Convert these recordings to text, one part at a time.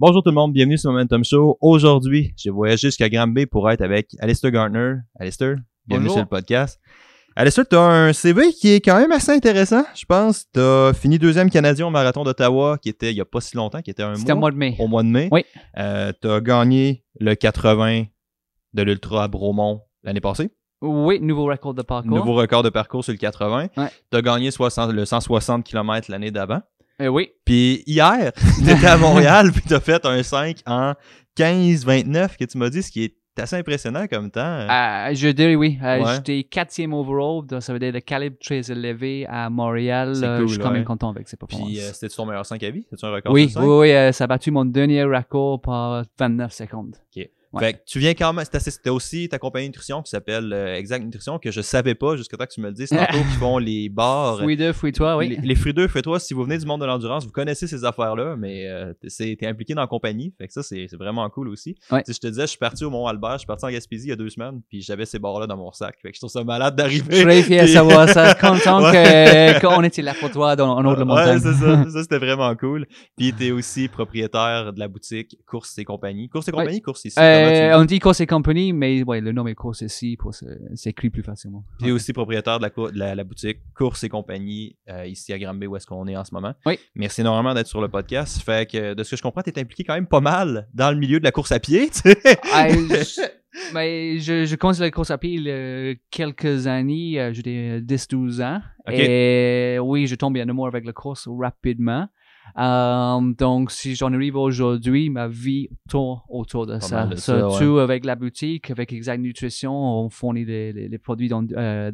Bonjour tout le monde, bienvenue sur Momentum Show. Aujourd'hui, j'ai voyagé jusqu'à Granby pour être avec Alistair Gardner. Alistair, bienvenue Bonjour. sur le podcast. Alistair, tu as un CV qui est quand même assez intéressant, je pense. Tu as fini deuxième Canadien au Marathon d'Ottawa, qui était il n'y a pas si longtemps, qui était un C'était au mois, mois de mai. au mois de mai. Oui. Euh, tu as gagné le 80 de l'Ultra à Bromont l'année passée. Oui, nouveau record de parcours. Nouveau record de parcours sur le 80. Ouais. Tu as gagné 60 le 160 km l'année d'avant. Euh, oui. Puis hier, tu étais à Montréal, puis tu as fait un 5 en 15-29 que tu m'as dit, ce qui est assez impressionnant comme temps. Euh, je dirais oui. Euh, Ouais. J'étais quatrième overall, donc ça veut dire le calibre très élevé à Montréal. Euh, cool, je suis quand ouais. même content avec ces performances. Puis euh, c'était ton meilleur 5 à vie? C'est-tu un record oui, oui, 5? oui, euh, ça a battu mon dernier record par 29 secondes. Ouais. Fait que tu viens quand même, c'était aussi ta compagnie de nutrition qui s'appelle euh, Exact Nutrition que je savais pas jusqu'à temps que tu me le dises tantôt qui font les bars. Fruits 2, fruits 3, oui. Les, les fruits d'œufs, fais-toi, si vous venez du monde de l'endurance, vous connaissez ces affaires-là, mais euh, t'es impliqué dans la compagnie. Fait que ça, c'est vraiment cool aussi. Ouais. Si je te disais, je suis parti au Mont-Albert, je suis parti en Gaspésie il y a deux semaines, puis j'avais ces bars-là dans mon sac. Fait que je trouve ça malade Je d'arriver. suis très fier de savoir ça. Content Ouais. qu'on était là pour toi dans, en haut de la Ouais, c'est ça. Ça, c'était vraiment cool. Puis t'es aussi propriétaire de la boutique Courses et compagnie. Courses et compagnie, Courses ici. Euh, comment on dit Course et Company, mais ouais, le nom est Course ici pour s'écrit plus facilement. tu... T'es aussi propriétaire de la, de la, la boutique Courses et compagnie euh, ici à Granby où est-ce qu'on est en ce moment. Oui. Merci énormément d'être sur le podcast. Fait que de ce que je comprends, t'es impliqué quand même pas mal dans le milieu de la course à pied, tu. Ah, je, mais je, je commence la course à pied il y a quelques années, euh, j'étais 10-12 ans. Et oui, je tombe en amour avec la course rapidement. Euh, donc, si j'en arrive aujourd'hui, ma vie tourne autour de Pas ça. Surtout avec la boutique, avec Exact Nutrition, on fournit des, des produits d'en- euh,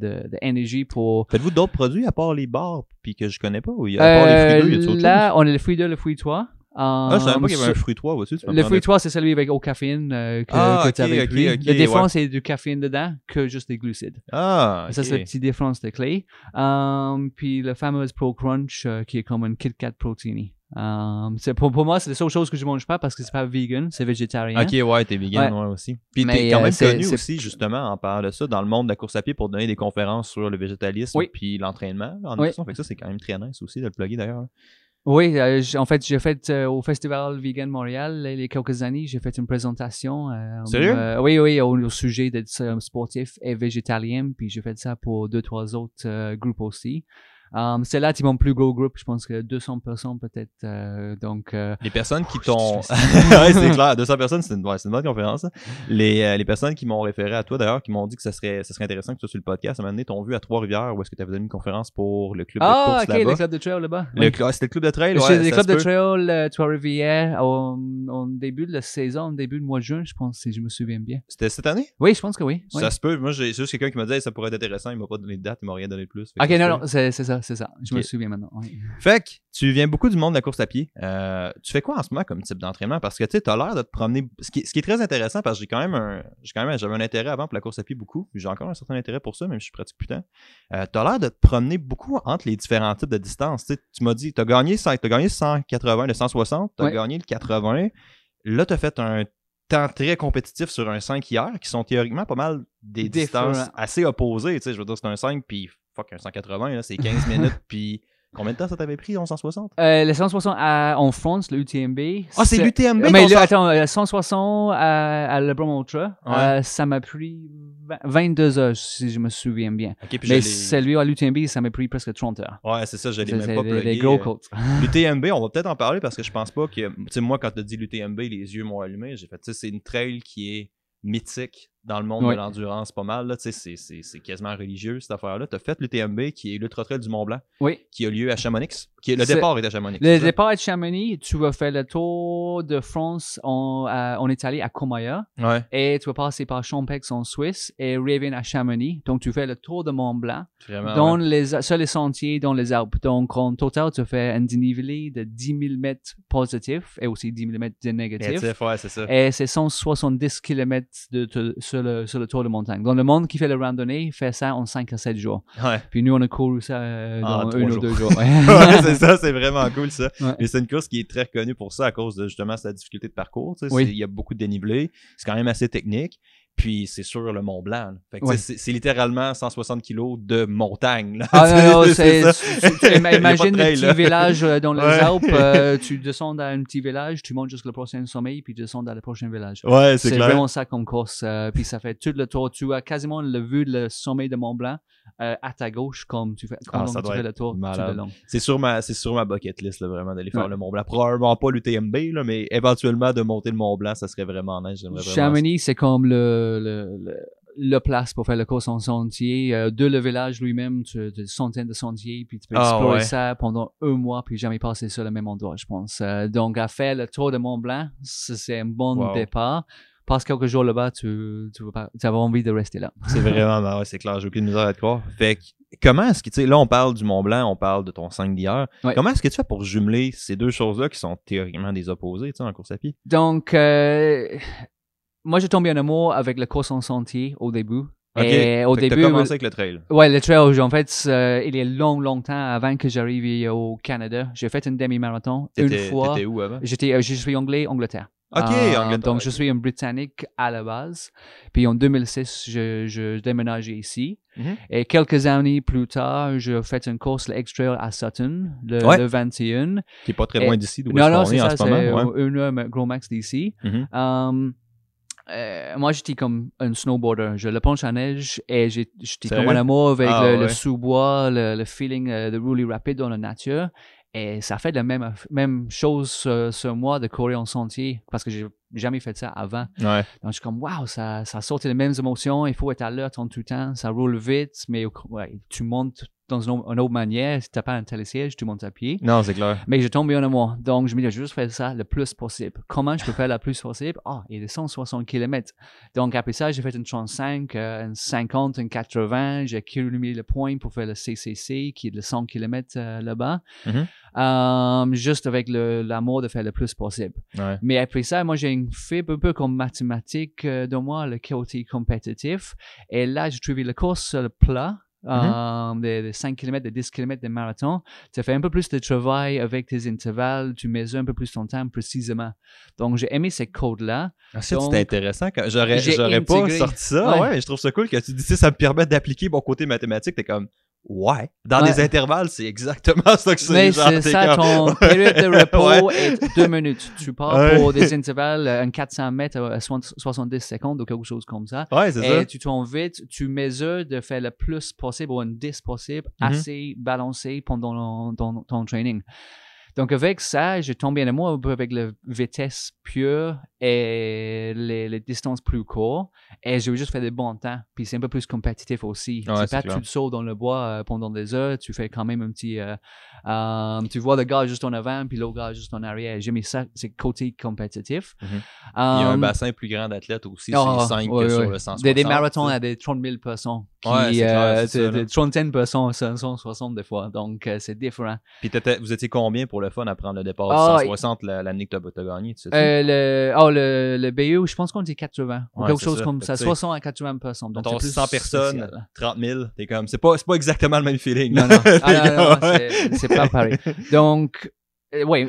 pour... Faites-vous d'autres produits à part les bars puis que je connais pas ou à part les fruits a Euh, là, on a le fruit 2, le fruit 3. Ah, je savais pas qu'il y avait un fruit 3 aussi. Le fruit 3, c'est celui avec au caféine euh, que, Ah, que tu avais ok, pris. ok, la différence, c'est du caféine dedans que juste des glucides. Ah, Ça, c'est la petite différence de clé. Um, puis le fameux Pro Crunch, euh, qui est comme un Kit Kat protéiné. Um, c'est pour, pour moi, c'est la seule chose que je mange pas parce que c'est pas vegan, c'est végétarien. Ok, ouais, t'es vegan, ouais, aussi. Puis t'es quand euh, même c'est- connu aussi, justement, en parlant de ça, dans le monde de la course à pied pour donner des conférences sur le végétalisme Oui. puis l'entraînement en Oui. nutrition. Fait que ça, c'est quand même très nice aussi de le plugger d'ailleurs. Oui, euh, en fait, j'ai fait euh, au Festival Vegan Montréal il y a quelques années, j'ai fait une présentation. euh, Sérieux? euh, oui, oui, au, au sujet d'être euh, sportif et végétalien. Puis j'ai fait ça pour deux, trois autres euh, groupes aussi. Um, c'est mon plus gros groupe, je pense que 200 personnes peut-être. euh, donc, euh, Les personnes qui je- t'ont. ouais, c'est clair. 200 personnes, c'est une, ouais, c'est une bonne conférence. Les, euh, les personnes qui m'ont référé à toi, d'ailleurs, qui m'ont dit que ça serait, ça serait intéressant que tu sois sur le podcast, à un moment donné, t'ont vu à Trois-Rivières où est-ce que tu avais donné une conférence pour le club de ah, course ok, là-bas. le club de trail là-bas. Le cl- ah, C'était le club de trail, ouais. le ça club de trail Trois-Rivières au, au début de la saison, au début du mois de juin, je pense, si je me souviens bien. C'était cette année? Oui, je pense que oui. oui. Ça se peut. Moi, j'ai juste quelqu'un qui m'a dit hey, ça pourrait être intéressant. Il m'a pas donné de date, il m'a rien donné de plus. Ok, ça non, non, c'est c'est ça, c'est ça. Je me souviens maintenant. oui. Fait que tu viens beaucoup du monde de la course à pied. Euh, tu fais quoi en ce moment comme type d'entraînement? Parce que tu t'as l'air de te promener. Ce qui, ce qui est très intéressant, parce que j'ai quand même un. J'ai quand même j'avais un intérêt avant pour la course à pied beaucoup. J'ai encore un certain intérêt pour ça, même si je pratique plus tant. Euh, t'as l'air de te promener beaucoup entre les différents types de distances. Tu tu m'as dit, t'as gagné, 100 t'as gagné 180, le 160, t'as Ouais. gagné le 80. Là, t'as fait un temps très compétitif sur un 5 hier, qui sont théoriquement pas mal des distances assez opposées. Tu je veux dire, c'est un 5, puis fuck, un 180, là, c'est 15 minutes, puis combien de temps ça t'avait pris, 160? Euh, le 160 à- en France, le UTMB. Ah, c'est l'UTMB, Mais ton le, cent- attends, le 160 à, à LeBron Ultra, Ouais. euh, ça m'a pris vingt- 22 heures, si je me souviens bien. Puis Mais celui à l'UTMB, ça m'a pris presque 30 heures. Ouais, c'est ça, je l'ai même c'est pas plugué. gros euh, codes. L'UTMB, on va peut-être en parler parce que je pense pas que. Tu sais, moi, quand t'as dit l'UTMB, les yeux m'ont allumé. J'ai fait, tu sais, c'est une trail qui est mythique dans le monde de l'endurance pas mal. Là, tu c'est- quasiment religieux cette affaire-là. T'as fait l'UTMB qui est l'Ultra Trail du Mont Blanc, Oui. qui a lieu à Chamonix. Qui est, le départ est à Chamonix. Le départ de Chamonix, tu vas faire le tour de France en, euh, à Ouais, et tu vas passer par Champex en Suisse et Raven à Chamonix. Donc, tu fais le tour de Mont Blanc vraiment. dans ouais. les, sur les sentiers, dans les Alpes. Donc, en total, tu fais un dénivelé de 10 000 mètres positifs et aussi 10 000 mètres de négatifs. Négatif, ouais, c'est ça. Et c'est 170 km de, de- sur, le, sur le tour de montagne. Donc, le monde qui fait le randonnée fait ça en 5 à 7 jours. Ouais. Puis nous, on a couru ça euh, En dans un ou deux jours. ouais. ouais, c'est ça, c'est vraiment cool ça. Mais c'est une course qui est très connue pour ça à cause de justement sa difficulté de parcours. tu sais. Oui. Il y a beaucoup de dénivelé. C'est quand même assez technique. Puis c'est sur le Mont Blanc. Ouais. c'est c'est littéralement 160 kilos de montagne. Là. Ah non, non, C'est imagine un petit village euh, dans les Ouais. Alpes, euh, tu descends dans un petit village, tu montes jusqu'au prochain sommet, puis tu descends dans le prochain village. Ouais, C'est vraiment ça comme course. euh, puis ça fait tout le tour. Tu as quasiment le vue le sommet de Mont Blanc euh, à ta gauche, comme tu fais, comme Ah, ça tu fais le tour le. C'est sur ma, c'est sur ma bucket list, là, vraiment, d'aller faire Ouais. le Mont Blanc. Probablement pas l'UTMB, là, mais éventuellement de monter le Mont Blanc, ça serait vraiment nice. Vraiment. Chamonix, c'est comme le, le, le, le place pour faire la course en sentier. Euh, de le village lui-même, tu as des centaines de sentiers, puis tu peux Ah, explorer ouais. ça pendant un mois, puis jamais passer sur le même endroit, je pense. Euh, donc, à faire le tour de Mont Blanc, c'est un bon Wow. départ. Passe quelques jours là-bas, tu, tu, vas tu as envie de rester là. C'est vraiment, ben ouais, c'est clair, j'ai aucune misère à te croire. Fait que, comment est-ce que, tu sais, là, on parle du Mont Blanc, on parle de ton 5 d'hier. Ouais. Comment est-ce que tu fais pour jumeler ces deux choses-là qui sont théoriquement des opposés, tu sais, en course à pied? Donc, euh, moi, j'ai tombé en amour avec la course en sentier au début. Ok. Et au Fait début, T'as commencé avec le trail. Ouais, le trail, en fait, euh, il y a long, longtemps avant que j'arrive au Canada. J'ai fait une demi-marathon une fois. t'étais où avant? J'étais, euh, je suis anglais, Angleterre. Ok, Euh. Donc, je suis un Britannique à la base. Puis en 2006, je, je déménageais ici. Mhm. Et quelques années plus tard, j'ai fait une course, le X-Trail à Sutton, le, Ouais. le 21. Qui est pas très loin d'ici, d'où Non, non, c'est ça, ce c'est. Ouais. une heure gros max d'ici. Mhm. Um, euh, moi, j'étais comme un snowboarder. Je le planche à neige et j'étais comme en amour avec Ah, le, sous-bois, le, le feeling euh, de rouler rapide dans la nature. Et ça fait la même, même chose sur, sur moi de courir en sentier parce que j'ai jamais fait ça avant. Ouais. Donc, je suis comme, waouh, ça, ça sort les mêmes émotions. Il faut être alerte en tout temps. Ça roule vite, mais ouais, tu montes dans une, autre- une autre manière. Si tu n'as pas un télésiège, tu montes à pied. Non, c'est clair. Mais je tombe bien en moi. Donc, je me dis, je vais juste faire ça le plus possible. Comment je peux faire le plus possible? Ah, il y a des 160 km. Donc, après ça, j'ai fait une 35, euh, une 50, une 80. J'ai accumulé le point pour faire le CCC, qui est de 100 km euh, là-bas. Mhm. Euh, juste avec le- l'amour de faire le plus possible. Ouais. Mais après ça, moi, j'ai une fibre un peu comme mathématique euh, de moi, le côté compétitif. Et là, j'ai trouvé la course sur le plat. Euh, des, des 5 km, des 10 km de marathon, tu fais un peu plus de travail avec tes intervalles, tu mesures un peu plus ton temps précisément. Donc, j'ai aimé ces codes-là. Ah, c'était intéressant. J'aurais, pas sorti ça. Ouais. Ouais. je trouve ça cool que tu dis ça, ça me permet d'appliquer mon côté mathématique. T'es comme, ouais. Dans Ouais. les intervalles, c'est exactement ça que c'est. Mais c'est ça, comme- ton période de repos Ouais. est deux minutes. Tu pars Ouais. pour des intervalles, euh, un 400 mètres à 60 70 secondes ou quelque chose comme ça. Ouais, c'est ça. Et tu tombes vite, tu mesures de faire le plus possible ou un 10 possible, Mhm. assez balancé pendant ton, ton training. Donc avec ça, j'ai tombé en amour avec la vitesse pure et les, les distances plus courtes. Et j'ai juste fait des bons temps. Puis c'est un peu plus compétitif aussi. Ouais, c'est pas clair. tu te sautes dans le bois euh, pendant des heures, tu fais quand même un petit... euh, euh, tu vois le gars juste en avant, puis l'autre gars juste en arrière. J'ai mis ça, c'est côté compétitif. Mhm. Il y a un bassin plus grand d'athlètes aussi Ah, sur les 5 ouais, que sur le 160. des, des marathons tu à des 30 000 personnes. Qui, clair, euh, c'est des- trentaines de personnes, 160 des fois. Donc, c'est différent. Puis vous étiez combien pour le fun à prendre le départ Ah, du 160 la- l'année que gagné, tu sais? Euh, le, oh, le, le BU, je pense qu'on dit 80. ou Ouais, quelque chose ça. comme ça. que, tu sais, 60 à 80 personnes. Donc, plus 100 personnes, spécial. 30 000, t'es comme, c'est pas, pas exactement le même feeling. Non, non. Ah, non, c'est- pas pareil. Donc, euh, oui,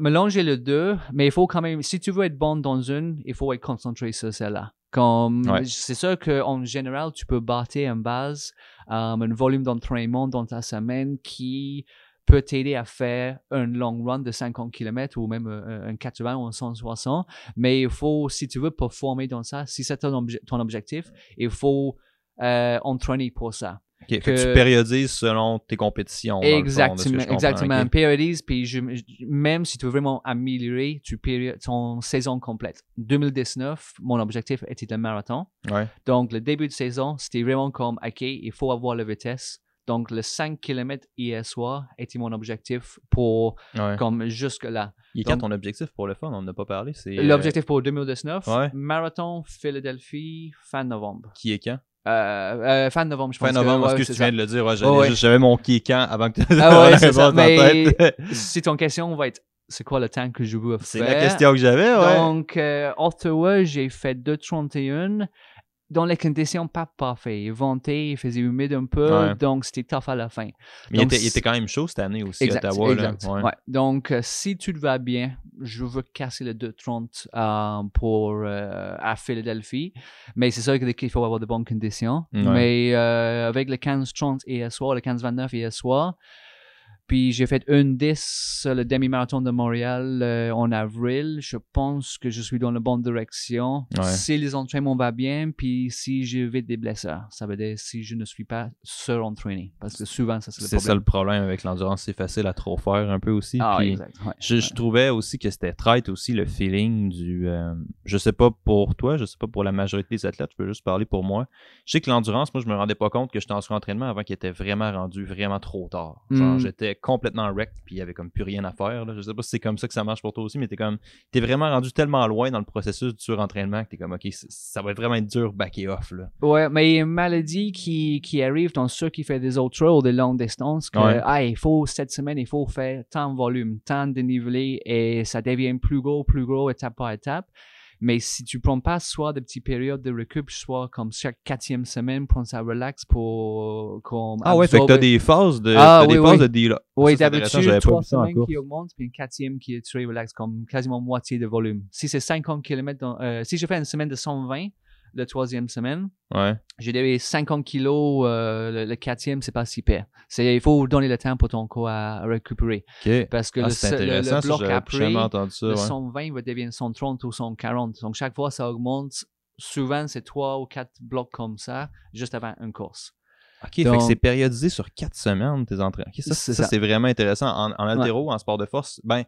mélanger les deux, mais il faut quand même, si tu veux être bon dans une, il faut être concentré sur celle-là. Comme, Ouais. c'est sûr qu'en général, tu peux bâtir une base, euh, un volume d'entraînement dans ta semaine qui peut t'aider à faire un long run de 50 km ou même euh, un 80 ou un 160. Mais il faut, si tu veux performer dans ça, si c'est ton, obje- ton objectif, il faut euh, entraîner pour ça. Ok, fait que tu périodises selon tes compétitions. fond, ce Exactement, exactement. ok. Périodise, puis je, même si tu veux vraiment améliorer, tu ton saison complète. 2019, mon objectif était le marathon. Ouais. Donc, le début de saison, c'était vraiment comme, OK, il faut avoir la vitesse. Donc, le 5 km hier soir était mon objectif pour, Ouais. comme jusque-là. Il est quand ton objectif pour le fun? On n'en a pas parlé. C'est, euh, L'objectif pour 2019, ouais. marathon Philadelphie, fin novembre. Qui est quand? Euh, euh, fin novembre, je pense. Fin que- novembre, ouais, est-ce que c'est tu ça. viens de le dire? Ouais, j'avais, Oh, ouais. mon qui est quand avant que tu Ah ouais, c'est ça. Mais tête. si ton question va être, c'est quoi le temps que je veux C'est faire? la question que j'avais, ouais. Donc, euh, Ottawa, j'ai fait 2,31. Dans les conditions pas parfaites. Il ventait, il faisait humide un peu, Ouais. donc c'était tough à la fin. Mais il Donc, était, il était quand même chaud cette année aussi Exact, à Ottawa. là. exact. Ouais. Ouais. Donc, euh, si tu te vas bien, je veux casser le 2,30 euh, pour euh, à Philadelphie. Mais c'est sûr qu'il faut avoir de bonnes conditions. Mais euh, avec le 15-30 hier soir, le 15-29 hier soir, puis j'ai fait une 10 le demi-marathon de Montréal euh, en avril. Je pense que je suis dans la bonne direction. Ouais. Si les entraînements vont bien, puis si j'évite des blessures, ça veut dire si je ne suis pas surentraîné. Parce que souvent, ça c'est le C'est problème. ça le problème avec l'endurance, c'est facile à trop faire un peu aussi. Ah, puis exact. ouais. je, je trouvais aussi que c'était traite aussi le feeling du. euh, je sais pas pour toi, je sais pas pour la majorité des athlètes, je peux juste parler pour moi. Je sais que l'endurance, moi, je me rendais pas compte que j'étais en surentraînement avant qu'il était vraiment rendu vraiment trop tard. Genre, Mm. j'étais complètement wrecked, puis il y avait comme plus rien à faire. Là. Je sais pas si c'est comme ça que ça marche pour toi aussi, mais t'es comme. T'es vraiment rendu tellement loin dans le processus du surentraînement que t'es comme, ok, ça va vraiment être dur backer off. Là. Ouais, mais il y a une maladie qui, qui arrive dans ceux qui font des ultras ou des longues distances que, Ouais. ah, il faut, cette semaine, il faut faire tant de volume, tant de dénivelé et ça devient plus gros, plus gros, étape par étape. Mais si tu prends pas soit des petites périodes de récup, soit comme chaque quatrième semaine, prends ça relax pour, Ah ouais, fait que t'as des phases de, Ah, t'as des oui, phases oui. de deal. Oui, c'est intéressant, d'habitude, trois semaines qui augmentent, puis une quatrième qui est très relax, comme quasiment moitié de volume. Si c'est 50 km, dans- euh, si je fais une semaine de 120, la troisième semaine, Ouais. j'ai des 50 kilos, euh, le, le quatrième, c'est pas si pire. C'est, il faut donner le temps pour ton corps à, à récupérer. Ok. Parce que Ah, le, bloc après, ça. le ouais. 120 va devenir 130 ou 140. Donc, chaque fois, ça augmente. Souvent, c'est trois ou quatre blocs comme ça, juste avant une course. Ok, fait Donc- que c'est périodisé sur quatre semaines, tes entraînements. C'est ça. c'est vraiment intéressant. En, en altéro, en sport de force, ben,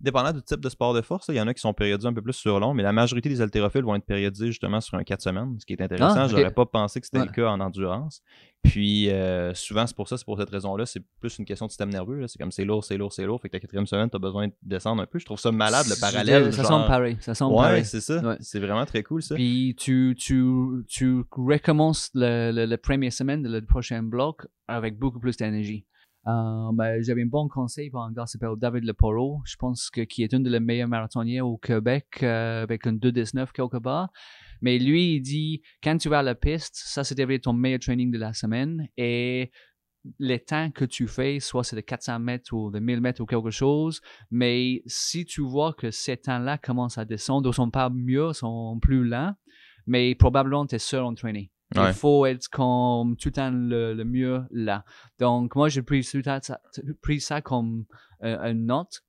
dépendant du type de sport de force, il y en a qui sont périodisés un peu plus sur long, mais la majorité des haltérophiles vont être périodisés justement sur un 4 semaines, ce qui est intéressant. Ah, ok. J'aurais pas pensé que c'était Ouais. le cas en endurance. Puis euh, souvent, c'est pour ça, c'est pour cette raison-là, c'est plus une question de système nerveux. C'est comme c'est lourd, c'est lourd, c'est lourd. Fait que ta quatrième semaine, tu as besoin de descendre un peu. Je trouve ça malade, le parallèle. Ça genre- semble pareil. Ça semble Ouais, pareil. c'est ça. Ouais. C'est vraiment très cool, ça. Puis tu, tu, tu recommences le, le, le première semaine de le prochain bloc avec beaucoup plus d'énergie. Euh, ben, J'avais un bon conseil pour un gars qui s'appelle David Leporo, je pense que qui est une des meilleurs marathoniens au Québec euh, avec un 2,19 quelque part. Mais lui, il dit, quand tu vas à la piste, ça, c'est devrait ton meilleur training de la semaine. Et les temps que tu fais, soit c'est de 400 mètres ou de 1000 mètres ou quelque chose, mais si tu vois que ces temps-là commencent à descendre, ou sont pas mieux, sont plus lents, mais probablement tu es surentraîné. Ouais. Il faut être comme tout le temps le, le mieux là. Donc, moi, j'ai pris, pris ça comme euh, une note.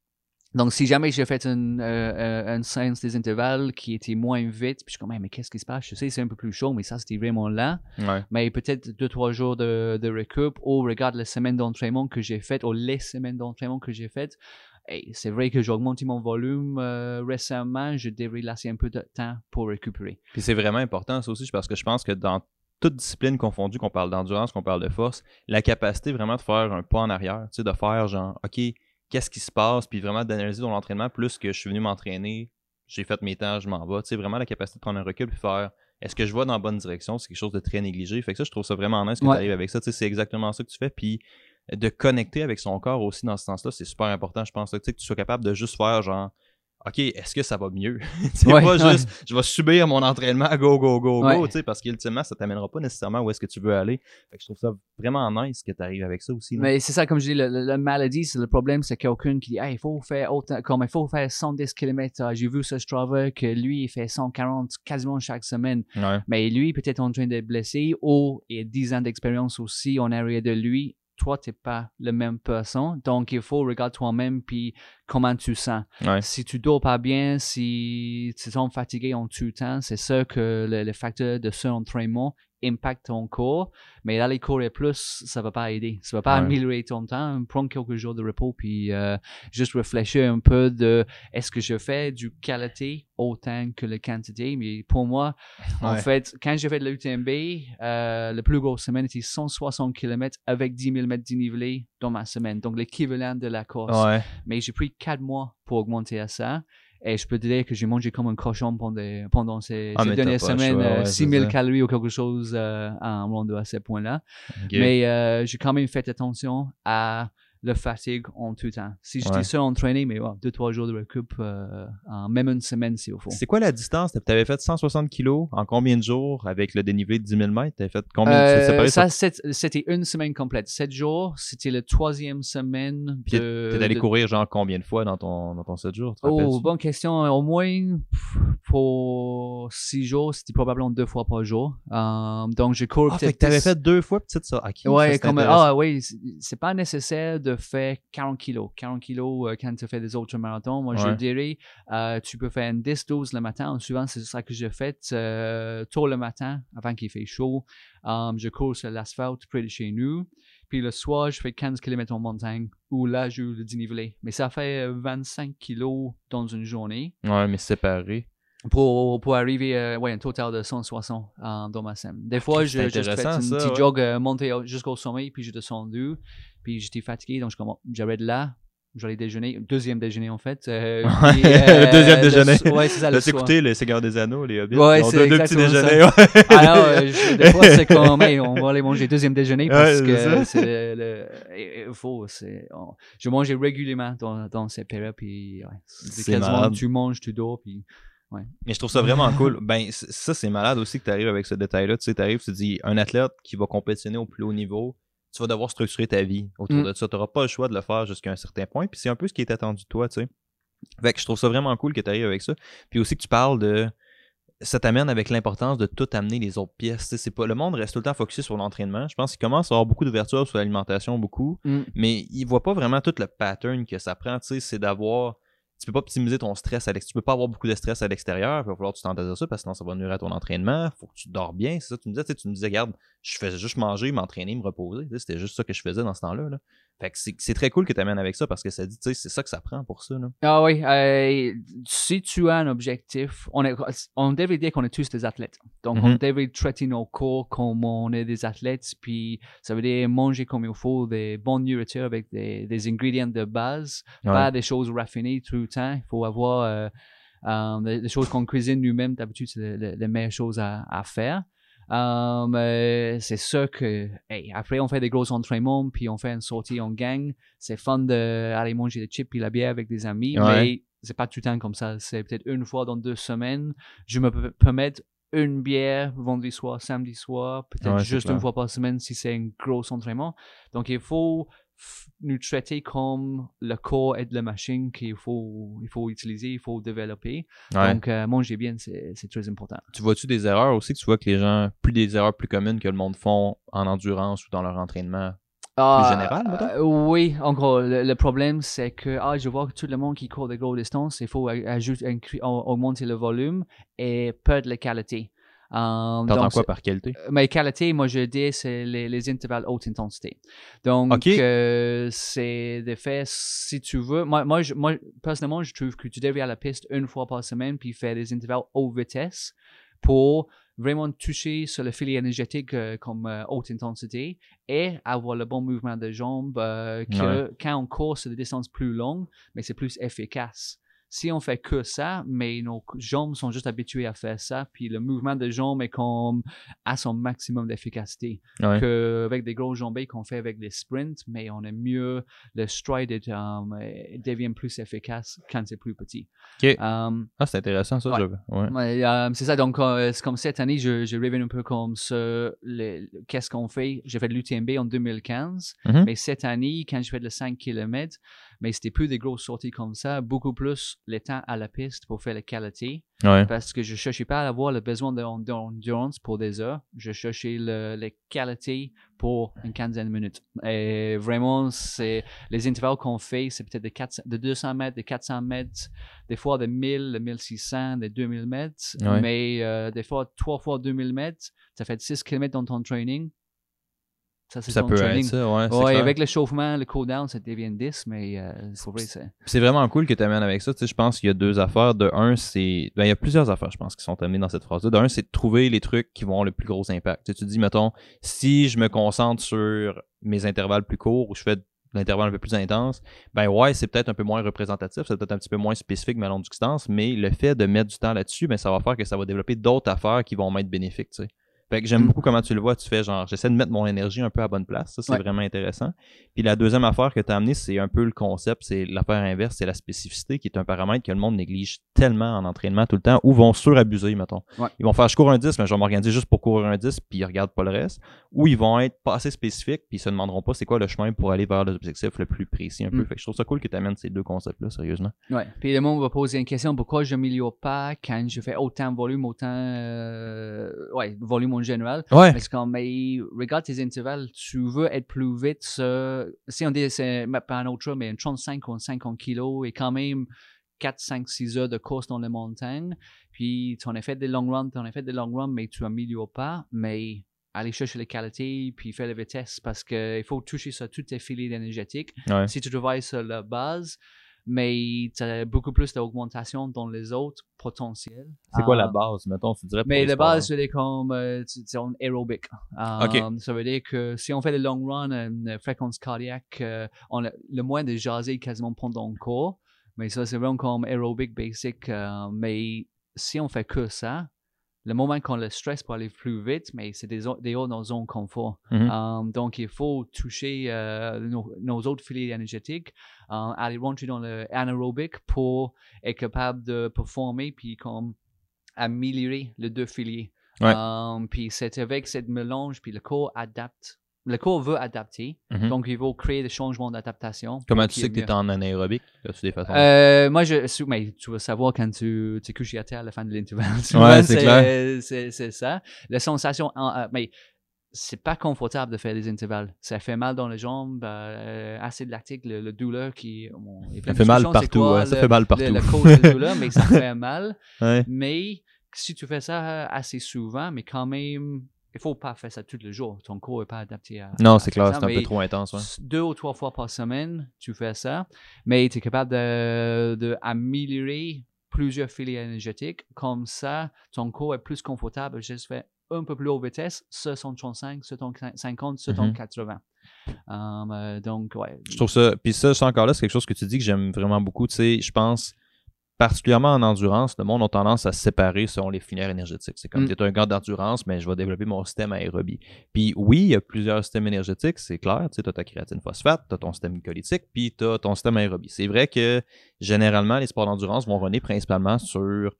Donc, si jamais j'ai fait une, euh, euh, une séance des intervalles qui était moins vite, puis je suis comme, mais qu'est-ce qui se passe? Je sais, c'est un peu plus chaud, mais ça, c'était vraiment Ouais. mais peut-être deux, trois jours de, de récup ou regarde les semaines d'entraînement que j'ai faites ou les semaines d'entraînement que j'ai faites. Et c'est vrai que j'ai augmenté mon volume euh, récemment, je devrais laisser un peu de temps pour récupérer. Puis c'est vraiment important ça aussi, parce que je pense que dans toute discipline confondue, qu'on parle d'endurance, qu'on parle de force, la capacité vraiment de faire un pas en arrière, tu sais, de faire genre, OK, qu'est-ce qui se passe, puis vraiment d'analyser ton entraînement plus que je suis venu m'entraîner, j'ai fait mes temps, je m'en vais. Tu sais, vraiment la capacité de prendre un recul puis faire est-ce que je vais dans la bonne direction, c'est quelque chose de très négligé. Fait que ça, je trouve ça vraiment nice que Ouais. tu arrives avec ça. Tu sais, c'est exactement ça que tu fais. Puis de connecter avec son corps aussi dans ce sens-là, c'est super important, je pense. là. Tu sais, que tu sois capable de juste faire genre OK, est-ce que ça va mieux? c'est Ouais, pas ouais. juste je vais subir mon entraînement, go, go, go, go, Ouais. tu sais, parce qu'ultimement, ça t'amènera pas nécessairement où est-ce que tu veux aller. Fait que je trouve ça vraiment nice que tu arrives avec ça aussi. là. Mais c'est ça, comme je dis, la maladie, c'est le problème, c'est quelqu'un qui dit, ah, il faut faire autant, comme il faut faire 110 km. J'ai vu ce Strava que lui, il fait 140 quasiment chaque semaine. Mais lui, peut-être en train d'être blessé ou il a 10 ans d'expérience aussi en arrière de lui. Toi, t'es pas la même personne. Donc, il faut regarder toi-même puis comment tu sens. Ouais. Si tu dors pas bien, si tu te sens fatigué en tout temps, c'est sûr que le, le facteur de surentraînement impacte ton corps. Mais là, les cours et plus, ça va pas aider. Ça va pas Ouais. améliorer ton temps. Prends quelques jours de repos puis euh, juste réfléchir un peu de est-ce que je fais du qualité autant que la quantité? Mais pour moi, en fait, quand j'ai fait de l'UTMB, euh, la plus grosse semaine était 160 km avec 10 000 mètres dénivelé dans ma semaine. Donc, l'équivalent de la course. Ouais. Mais j'ai pris 4 mois pour augmenter à ça. Et je peux te dire que j'ai mangé comme un cochon pendant, pendant ces, Ah, ces dernières semaines. euh, ouais, 6 c'est 000 ça. calories ou quelque chose euh, en rendu à ce point-là. Mais euh, j'ai quand même fait attention à le fatigue en tout temps. Si j'étais Ouais. seul en training, mais deux, trois jours de récup, euh, en même une semaine s'il faut. C'est quoi la distance? Tu avais fait 160 kilos en combien de jours avec le dénivelé de 10 000 mètres? Tu avais fait combien Euh, ça, c'est- c'était une semaine complète. Sept jours, c'était la troisième semaine Puis de... T'es allé de- courir genre combien de fois dans ton, dans ton 7 jours? Oh, bonne question. Au moins, pour six jours, c'était probablement deux fois par jour. Euh, donc, je cours Ah, fait peut-être que t'avais 10 fait deux fois petite ça. Ça, Ouais, c'est comme, ah oui, c'est- c'est pas nécessaire de faire 40 kilos. 40 kilos euh, quand tu fais des autres marathons. Moi, je dirais, euh, tu peux faire un 10-12 le matin. Souvent, c'est ça que j'ai fait euh, tôt le matin, avant qu'il fait chaud. Um, je cours sur l'asphalte près de chez nous. Puis le soir, je fais 15 km en montagne, où là, je le dénivelé. Mais ça fait euh, 25 kilos dans une journée Ouais, mais séparé. pour, pour arriver à ouais, un total de 160 euh, dans ma semaine. Des fois, c'est je, je fais une ça, petite ouais. jog euh, jusqu'au sommet, puis j'ai descendu, puis j'étais fatigué, donc je comme, j'arrête là, j'allais déjeuner, deuxième déjeuner en fait. euh, Ouais, puis, euh, le deuxième le déjeuner. so- ouais, c'est ça, le soir. écouté les Seigneurs des Anneaux, les Hobbits? Ouais, c'est deux, deux petits déjeuners. ouais. Alors, euh, je- des fois, c'est comme, hey, on va aller manger deuxième déjeuner parce Ouais, que c'est le, le- c'est, on- je mangeais régulièrement dans, dans ces périodes, puis ouais, c'est quasiment tu manges, tu dors, puis Mais je trouve ça vraiment cool. Ben, ça, c'est malade aussi que tu arrives avec ce détail-là. Tu sais, tu arrives, tu te dis, un athlète qui va compétitionner au plus haut niveau, tu vas devoir structurer ta vie autour Mm. de ça. Tu n'auras pas le choix de le faire jusqu'à un certain point. Puis c'est un peu ce qui est attendu de toi, tu sais. Fait que je trouve ça vraiment cool que tu arrives avec ça. Puis aussi que tu parles de. Ça t'amène avec l'importance de tout amener les autres pièces. C'est pas... Le monde reste tout le temps focusé sur l'entraînement. Je pense qu'il commence à avoir beaucoup d'ouverture sur l'alimentation, beaucoup Mm. mais il voit pas vraiment tout le pattern que ça prend. Tu sais, c'est d'avoir. Tu peux pas optimiser ton stress à l'extérieur. Tu peux pas avoir beaucoup de stress à l'extérieur. Il va falloir que tu t'entendes à ça parce que sinon ça va nuire à ton entraînement. Faut que tu dors bien. C'est ça tu me disais. Tu, me disais, regarde, je faisais juste manger, m'entraîner, me reposer. C'était juste ça que je faisais dans ce temps-là. Là. Fait que c'est très cool que tu amènes avec ça parce que ça dit, tu sais, c'est ça que ça prend pour ça. Là. Ah oui, euh, si tu as un objectif, on, est, on devrait dire qu'on est tous des athlètes. Donc, on Mhm. devrait traiter nos corps comme on est des athlètes, puis ça veut dire manger comme il faut, des bonnes nourritures avec des, des ingrédients de base, pas des choses raffinées tout le temps. Il faut avoir euh, euh, choses qu'on cuisine nous-mêmes. D'habitude, c'est le- le- les meilleures choses à, à faire. Mais c'est sûr que, hey, après, on fait des gros entraînements, puis on fait une sortie en gang. C'est fun d'aller manger des chips et la bière avec des amis, Ouais. mais c'est pas tout le temps comme ça. C'est peut-être une fois dans deux semaines. Je me peux permettre une bière vendredi soir, samedi soir, peut-être Ouais, juste une fois par semaine si c'est un gros entraînement. Donc, il faut nous traiter comme le corps et la machine qu'il faut, il faut utiliser, il faut développer. Ouais. Donc, euh, manger bien, c'est très important. tu vois-tu des erreurs aussi tu vois que les gens, plus des erreurs plus communes que le monde font en endurance ou dans leur entraînement? Ah, général, euh, oui, en gros, le, le problème, c'est que ah, je vois que tout le monde qui court des grosses distances, il faut ajouter, augmenter le volume et perdre la qualité. Euh, T'entends quoi par qualité? c'est- Mais qualité, moi, je dis, c'est les, les intervalles haute intensité. Donc, euh, c'est de fait, si tu veux, moi, moi, je- moi, personnellement, je trouve que tu devrais aller à la piste une fois par semaine puis faire des intervalles haute vitesse pour vraiment toucher sur le filet énergétique euh, comme euh, haute intensité et avoir le bon mouvement de jambes euh, que quand on court sur des distances plus longues, mais c'est plus efficace. Si on fait que ça, mais nos jambes sont juste habituées à faire ça, puis le mouvement de jambes est comme à son maximum d'efficacité Ouais. qu'avec des gros jambes qu'on fait avec des sprints, mais on est mieux, le stride est, um, devient plus efficace quand c'est plus petit. Ok. Um, Ah, c'est intéressant ça. Ouais. je- ouais. Euh, c'est ça, donc euh, c'est comme cette année, je, je revenu un peu comme ce, qu'est-ce qu'on fait? J'ai fait de l'UTMB en 2015, Mhm. mais cette année, quand je fais le 5 km, mais c'était plus des grosses sorties comme ça, beaucoup plus le temps à la piste pour faire la qualité, Ouais. parce que je cherchais pas à avoir le besoin de- d'endurance pour des heures, je cherchais le, la qualité pour une quinzaine de minutes. Et vraiment, c'est les intervalles qu'on fait, c'est peut-être de, 400 de 200 mètres, de 400 mètres, des fois de 1000, de 1600, de 2000 mètres, Ouais. mais euh, des fois 3 fois 2000 mètres, ça fait 6 km dans ton training. Ça, peut training. être ça, ouais. Ouais, avec le chauffement, le cool-down, ça devient 10, mais euh, c'est. Vraiment cool que tu amènes avec ça. Tu sais, je pense qu'il y a deux affaires. De un, c'est. Ben, il y a plusieurs affaires, je pense, qui sont amenées dans cette phrase-là. De un, c'est de trouver les trucs qui vont avoir le plus gros impact. Tu, sais, tu dis, mettons, si je me concentre sur mes intervalles plus courts ou je fais de l'intervalle un peu plus intense, ben ouais, c'est peut-être un peu moins représentatif, c'est peut-être un petit peu moins spécifique ma longue distance, mais le fait de mettre du temps là-dessus, ben ça va faire que ça va développer d'autres affaires qui vont m'être bénéfiques, tu sais. Fait que j'aime Mm. beaucoup comment tu le vois. Tu fais genre, j'essaie de mettre mon énergie un peu à bonne place. Ça, c'est Ouais. vraiment intéressant. Puis la deuxième affaire que tu as amené, c'est un peu le concept, c'est l'affaire inverse, c'est la spécificité qui est un paramètre que le monde néglige tellement en entraînement tout le temps ou vont surabuser, mettons. Ouais. Ils vont faire je cours un 10, mais je vais m'organiser juste pour courir un 10, puis ils regardent pas le reste. Ou ils vont être pas assez spécifiques, puis ils se demanderont pas c'est quoi le chemin pour aller vers l'objectif le plus précis un peu. Mm. Fait que je trouve ça cool que tu amènes ces deux concepts-là, sérieusement. Ouais. Puis le monde va poser une question pourquoi je m'améliore pas quand je fais autant de volume, autant euh, ouais, volume en général. Ouais. Parce qu'on mais regarde tes intervalles, tu veux être plus vite. si on dit c'est pas un autre, mais un 35 ou un 50 kilos et quand même 4, 5, 6 heures de course dans les montagnes. Puis tu en as fait des long runs, tu en as fait des long runs, mais tu améliores pas. Mais aller chercher les qualités, puis faire la vitesse parce qu'il faut toucher sur tous tes filets énergétiques. Ouais. Si tu travailles sur la base, mais tu as beaucoup plus d'augmentation dans les autres potentiels. C'est quoi Euh, la base, mettons, tu dirais? pour mais la base, c'est comme euh, c'est en aérobic. Euh, Ok. Ça veut dire que si on fait des long runs, une fréquence cardiaque, euh, on a le moins de jaser quasiment pendant le cours. Mais ça, c'est vraiment comme aerobic basic. euh, mais si on fait que ça, le moment qu'on le stress pour aller plus vite, mais c'est des, des dans zone confort. Mhm. Um, donc, il faut toucher euh, nos, nos autres filets énergétiques, euh, aller rentrer dans le anaerobic pour être capable de performer puis comme améliorer les deux filiers. Ouais. Um, puis c'est avec cette mélange, puis le corps adapte. Le corps veut adapter, Mhm. donc il faut créer des changements d'adaptation. Comment tu sais que tu es en anaérobique? As-tu des façons? Euh, moi, je, mais tu vas savoir quand tu, tu couches à terre à la fin de l'intervalle. Ouais, c'est clair. C'est, ça. La sensation, en- euh, mais c'est pas confortable de faire des intervalles. Ça fait mal dans les jambes, euh, acide lactique, le, le douleur qui. Bon, ça fait mal partout, quoi ouais, ça le- fait mal le- partout. La cause de douleur, mais ça fait mal. Ouais. Mais si tu fais ça assez souvent, mais quand même, il faut pas faire ça tous les jours. Ton corps n'est pas adapté à. Non, c'est clair, c'est un peu trop intense. Ouais. deux ou trois fois par semaine, tu fais ça, mais tu es capable de, de améliorer plusieurs filets énergétiques. Comme ça, ton corps est plus confortable. Je fais un peu plus haute vitesse, ce 135, ce 50, ce Mhm. 80. Um, euh, donc, ouais. Je trouve ça. Puis ça, ça encore là, c'est quelque chose que tu dis que j'aime vraiment beaucoup. Tu sais, je pense, particulièrement en endurance, le monde a tendance à se séparer selon les filières énergétiques. C'est comme Mm. tu es un gars d'endurance, mais je vais développer mon système aérobie. Puis oui, il y a plusieurs systèmes énergétiques, c'est clair. Tu as ta créatine phosphate, tu as ton système glycolytique, puis tu as ton système aérobie. C'est vrai que généralement, les sports d'endurance vont runner principalement sur le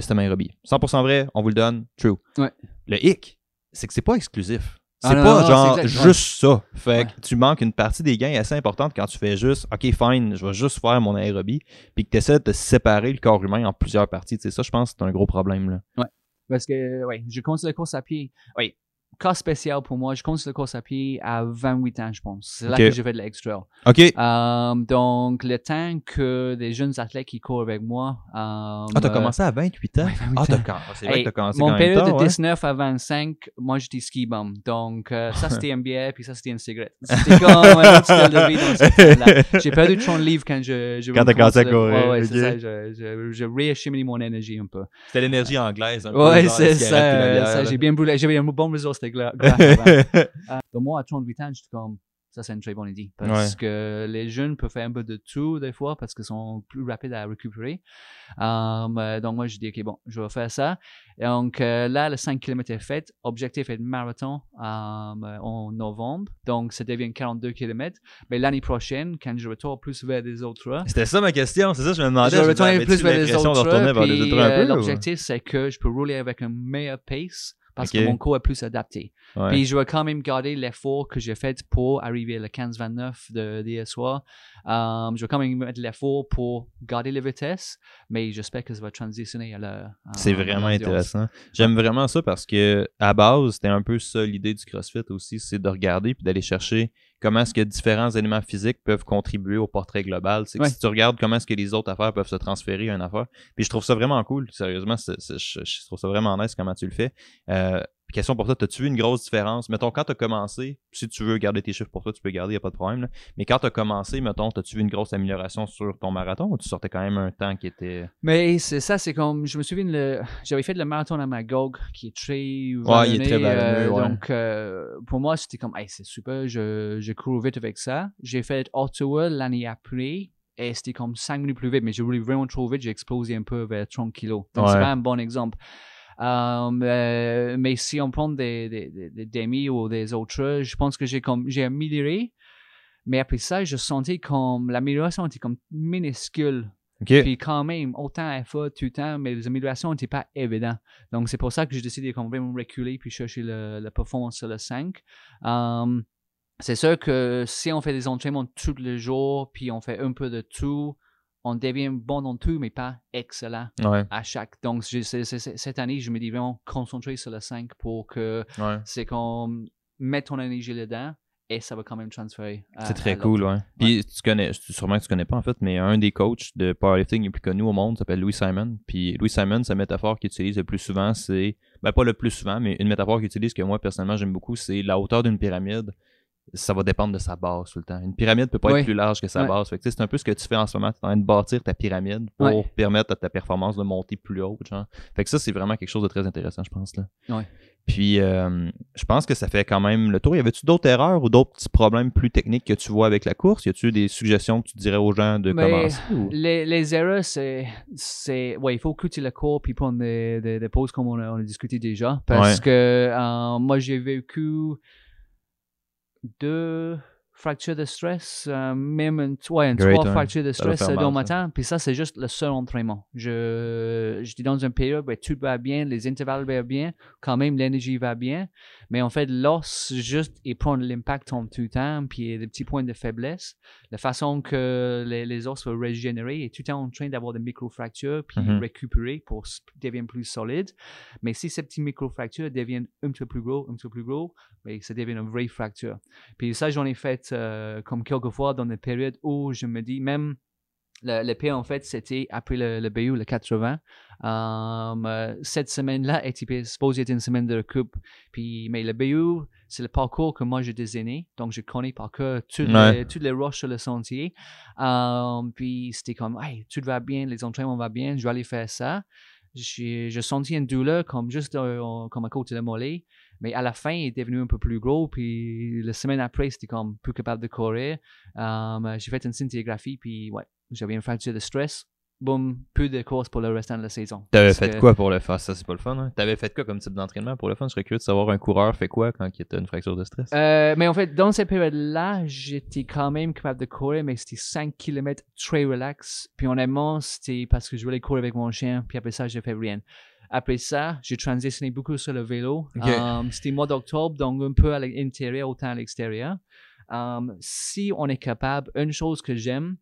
système aérobie. 100% vrai, on vous le donne, true. Ouais. Le hic, c'est que c'est pas exclusif. Ah C'est non, pas non, genre juste ça. Fait Ouais. que tu manques une partie des gains assez importante quand tu fais juste, OK, fine, je vais juste faire mon aérobie, puis que tu essaies de séparer le corps humain en plusieurs parties. Tu sais, ça, je pense que c'est un gros problème. Là. Parce que, ouais, je continue la course à pied. Oui, cas spécial pour moi, je continue la course à pied à 28 ans, je pense. C'est là que j'ai fait de l'extra. OK. Euh, donc, le temps que des jeunes athlètes qui courent avec moi. euh, Ah, t'as commencé à 28 ans? ouais, 28 ah, t'as c'est vrai Hey, que t'as commencé mon quand même période de ouais. 19 à 25, moi j'étais ski bum. Donc, euh, ça c'était une bière, puis ça c'était une cigarette. C'était comme un autre style de vie dans ce temps-là. J'ai perdu 30 livres quand je. je Quand t'as commencé à courir, Ouais, c'est ça. Je, je, je réacheminé mon énergie un peu. C'était l'énergie anglaise. un peu, Ouais, c'est ça. bière, ça là. J'ai bien brûlé. J'avais un bon ressource de gla- glace avant. Euh, donc moi, à 38 ans, j'étais comme, ça c'est une très bonne idée. Parce que les jeunes peuvent faire un peu de tout des fois parce qu'ils sont plus rapides à récupérer. Euh, donc moi, je dis, OK, bon, je vais faire ça. Et donc euh, là, le 5 km est fait. Objectif est le marathon en novembre. Donc ça devient 42 km. Mais l'année prochaine, quand je retourne plus vers les ultras, C'était ça ma question, c'est ça je me demandais. je vais retourner plus vers les de ou- L'objectif, c'est que je peux rouler avec un meilleur pace parce que mon corps est plus adapté. Ouais. Puis je vais quand même garder l'effort que j'ai fait pour arriver à le 15-29 de d'hier soir. Um, je vais quand même mettre l'effort pour garder la vitesse, mais j'espère que ça va transitionner à la. C'est vraiment intéressant. J'aime vraiment ça parce que à base, c'était un peu ça l'idée du CrossFit aussi, c'est de regarder puis d'aller chercher comment est-ce que différents éléments physiques peuvent contribuer au portrait global. C'est que Ouais. si tu regardes comment est-ce que les autres affaires peuvent se transférer à une affaire. Puis je trouve ça vraiment cool. Sérieusement, je, je trouve ça vraiment nice comment tu le fais. Euh, question pour toi, as-tu vu une grosse différence? Mettons, quand tu as commencé, si tu veux garder tes chiffres pour toi, tu peux garder, il a pas de problème. là. Mais quand tu as commencé, mettons, as-tu vu une grosse amélioration sur ton marathon ou tu sortais quand même un temps qui était. Mais c'est ça, c'est comme, je me souviens, le, j'avais fait le marathon à Magog, qui est très Ouais, il est très ouais. Donc, euh, pour moi, c'était comme, hey, c'est super, je, je cours vite avec ça. J'ai fait Ottawa l'année après, et c'était comme 5 minutes plus vite, mais j'ai roulé vraiment trop vite, j'ai explosé un peu vers 30 kilos. Donc, c'est pas un bon exemple. Um, euh, mais si on prend des, des, des, des demi ou des autres, je pense que j'ai comme j'ai amélioré. Mais après ça, je sentais comme l'amélioration était comme minuscule. OK. Puis quand même, autant effort tout le temps, mais les améliorations n'étaient pas évidentes. Donc c'est pour ça que j'ai décidé de vraiment reculer puis chercher le, la performance sur le 5. Um, c'est sûr que si on fait des entraînements tous les jours, puis on fait un peu de tout, on devient bon dans tout, mais pas excellent Ouais. à chaque. Donc cette année, je me dis vraiment concentrer sur le 5 pour que Ouais. c'est qu'on mette ton énergie là-dedans et ça va quand même transférer. C'est très à cool, ouais. Puis tu connais, sûrement que tu connais pas en fait, mais un des coachs de powerlifting les plus connus au monde s'appelle Louis Simon. Puis Louis Simon, sa métaphore qu'il utilise le plus souvent, c'est, ben pas le plus souvent, mais une métaphore qu'il utilise que moi personnellement j'aime beaucoup, c'est la hauteur d'une pyramide. Ça va dépendre de sa base tout le temps. Une pyramide peut pas Oui. être plus large que sa base. Fait que, c'est un peu ce que tu fais en ce moment. Tu es en train de bâtir ta pyramide pour permettre à ta performance de monter plus haut. Genre. Fait que ça, c'est vraiment quelque chose de très intéressant, je pense. Là. Puis, euh, je pense que ça fait quand même le tour. Y avait-tu d'autres erreurs ou d'autres petits problèmes plus techniques que tu vois avec la course? Y a-tu des suggestions que tu dirais aux gens de Mais commencer? ou- Les, les erreurs, c'est, c'est, ouais, il faut écouter le cours puis prendre des, des, des pauses comme on a, on a discuté déjà. Parce Ouais. que euh, moi, j'ai vécu deux fractures de stress, euh, même un, ouais, Great, trois hein. fractures de stress euh, dans mal, ça. matin. Puis ça, c'est juste le seul entraînement. Je, j'étais dans une période où tout va bien, les intervalles vont bien, quand même l'énergie va bien. Mais en fait, l'os, juste, il prend l'impact en tout temps, puis il y a des petits points de faiblesse la façon que les, les os vont régénérer et tout est en train d'avoir des micro-fractures puis Mhm. récupérer pour devenir plus solide. Mais si ces petits micro-fractures deviennent un petit peu plus gros, un petit peu plus gros, mais ça devient une vraie fracture. Puis ça, j'en ai fait euh, comme quelques fois dans des périodes où je me dis, même le, le pire, en fait, c'était après le, le BU, le 80. Um, euh, cette semaine-là était supposée être une semaine de récup. Puis, mais le BU, c'est le parcours que moi j'ai désigné. Donc, je connais par cœur toutes, Ouais. les, toutes les roches sur le sentier. Um, puis, c'était comme, hey, tout va bien, les entraînements vont bien, je vais aller faire ça. J'ai j'ai senti une douleur comme juste euh, comme à côté de mollet. Mais à la fin, il est devenu un peu plus gros. Puis la semaine après, c'était comme plus capable de courir. Um, j'ai fait une scintigraphie, puis ouais, j'avais une fracture de stress. Boum, plus de course pour le restant de la saison. T'avais fait que- quoi pour le faire? Ça, c'est pas le fun. Hein? T'avais fait quoi comme type d'entraînement pour le fun? Je serais curieux de savoir un coureur fait quoi quand il a une fracture de stress. Euh, mais en fait, dans cette période-là, j'étais quand même capable de courir, mais c'était 5 km très relax. Puis honnêtement, c'était parce que je voulais courir avec mon chien, puis après ça, j'ai fait rien. Après ça, j'ai transitionné beaucoup sur le vélo. Ok. Um, c'était mois d'octobre, donc un peu à l'intérieur, autant à l'extérieur. Um, si on est capable, une chose que j'aime,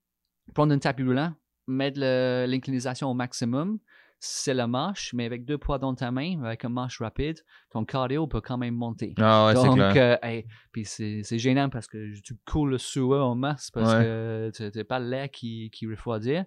prendre un tapis roulant, mettre l'inclinisation au maximum, c'est la marche, mais avec deux poids dans ta main, avec une marche rapide, ton cardio peut quand même monter. Ah ouais, c'est Donc, clair. euh, hey, puis c'est c'est gênant parce que tu coules le sueur en masse parce Ouais. que tu n'as pas l'air qui, qui refroidit.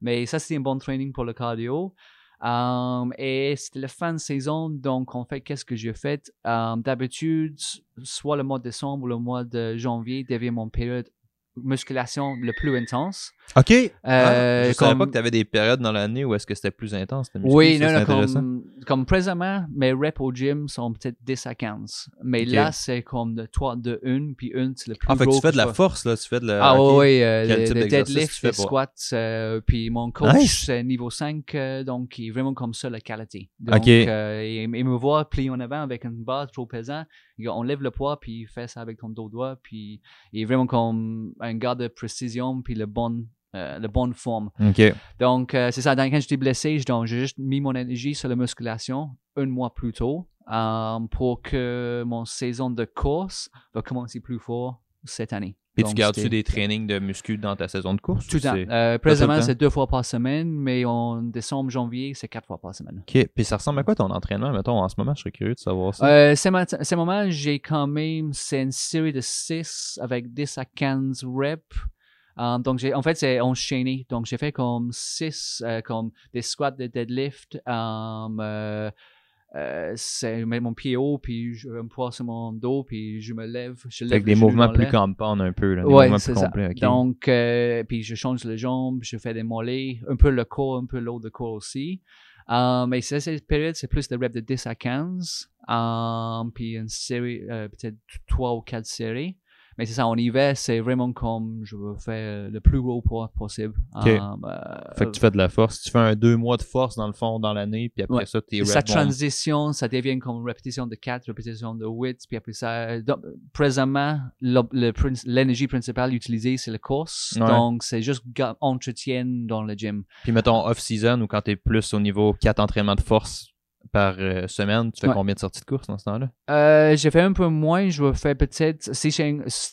Mais ça, c'est un bon training pour le cardio. Um, et c'était la fin de saison, donc en fait, qu'est-ce que j'ai fait? Um, D'habitude, soit le mois de décembre ou le mois de janvier devient mon période musculation le plus intense. Ok. Euh, Ah, je savais pas que t'avais des périodes dans l'année où est-ce que c'était plus intense. oui, non, non, comme, comme présentement, mes reps au gym sont peut-être 10 à 15. Mais là, c'est comme de 3, de 1, puis 1, c'est le plus Ah, fait que gros tu fais de la force, là. Tu fais de la. Ah ok. oui, euh, le, le deadlift, tu squats, euh, puis mon coach, Nice. c'est niveau 5, euh, donc il est vraiment comme ça, la qualité. Donc, Ok. euh, il, il me voit plier en avant avec une barre trop pesant, il dit, on lève le poids, puis il fait ça avec ton dos doigt, puis il est vraiment comme un gars de précision, puis le bon, euh, la bonne forme. Donc, euh, c'est ça. Donc, quand j'étais blessé, j'ai juste mis mon énergie sur la musculation un mois plus tôt euh, pour que mon saison de course va commencer plus fort cette année. Donc, tu gardes-tu des trainings de muscu dans ta saison de course? Tout ou le temps. c'est- Euh, présentement, c'est deux fois par semaine, mais en décembre, janvier, c'est quatre fois par semaine. Ok. Puis ça ressemble à quoi ton entraînement, mettons, en ce moment? Je serais curieux de savoir ça. Euh, ces moments, j'ai quand même, c'est une série de 6 avec 10 à 15 reps. Euh, donc, en fait, c'est enchaîné. Donc, j'ai fait comme 6, comme des squats, des deadlift. Um, euh, euh, c'est je mets mon pied haut, puis je me poids sur mon dos, puis je me lève. Je lève Avec des mouvements plus compound un peu, là. Des Ouais, mouvements c'est plus complets. Donc, euh, puis je change les jambes, je fais des mollets, un peu le corps, un peu l'eau de corps aussi. Euh, mais c'est- cette période, c'est plus de reps de 10 à 15. euh, puis une série, euh, peut-être 3 ou 4 séries. Mais c'est ça, en hiver, c'est vraiment comme je veux faire le plus gros poids possible. Ok. Um, euh, Fait que tu fais de la force. Tu fais un deux mois de force dans le fond, dans l'année, puis après Ouais. ça, t'es ça red bone. transition, ça devient comme répétition de 4, répétition de 8, puis après ça, donc, présentement, le l'énergie principale utilisée, c'est la course. Ouais. Donc, c'est juste entretien dans le gym. Puis mettons off-season ou quand t'es plus au niveau 4 entraînements de force par euh, semaine, tu fais Ouais. combien de sorties de course dans ce temps-là? Euh, j'ai fait un peu moins. Je vais faire peut-être. Si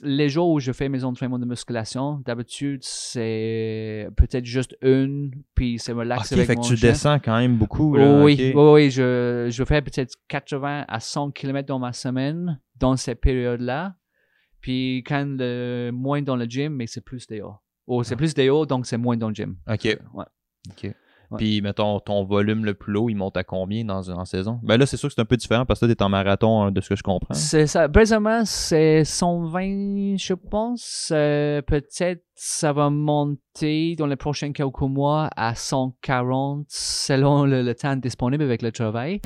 les jours où je fais mes entraînements de musculation, d'habitude, c'est peut-être juste une, puis c'est relax Ok, avec fait que mon tu chef. descends quand même beaucoup. Là, oui, ok. oui, oui, je, je fais peut-être 80 à 100 km dans ma semaine, dans cette période-là. Puis quand le moins dans le gym, mais c'est plus dehors. Oh, c'est plus dehors, donc c'est moins dans le gym. Ok. Ouais. Ok. Puis, mettons, ton volume le plus haut, il monte à combien dans en saison? Ben là, c'est sûr que c'est un peu différent parce que tu es en marathon, hein, de ce que je comprends. C'est ça. Présentement, c'est 120, je pense. Euh, peut-être ça va monter dans les prochains quelques mois à 140 selon le, le temps disponible avec le travail.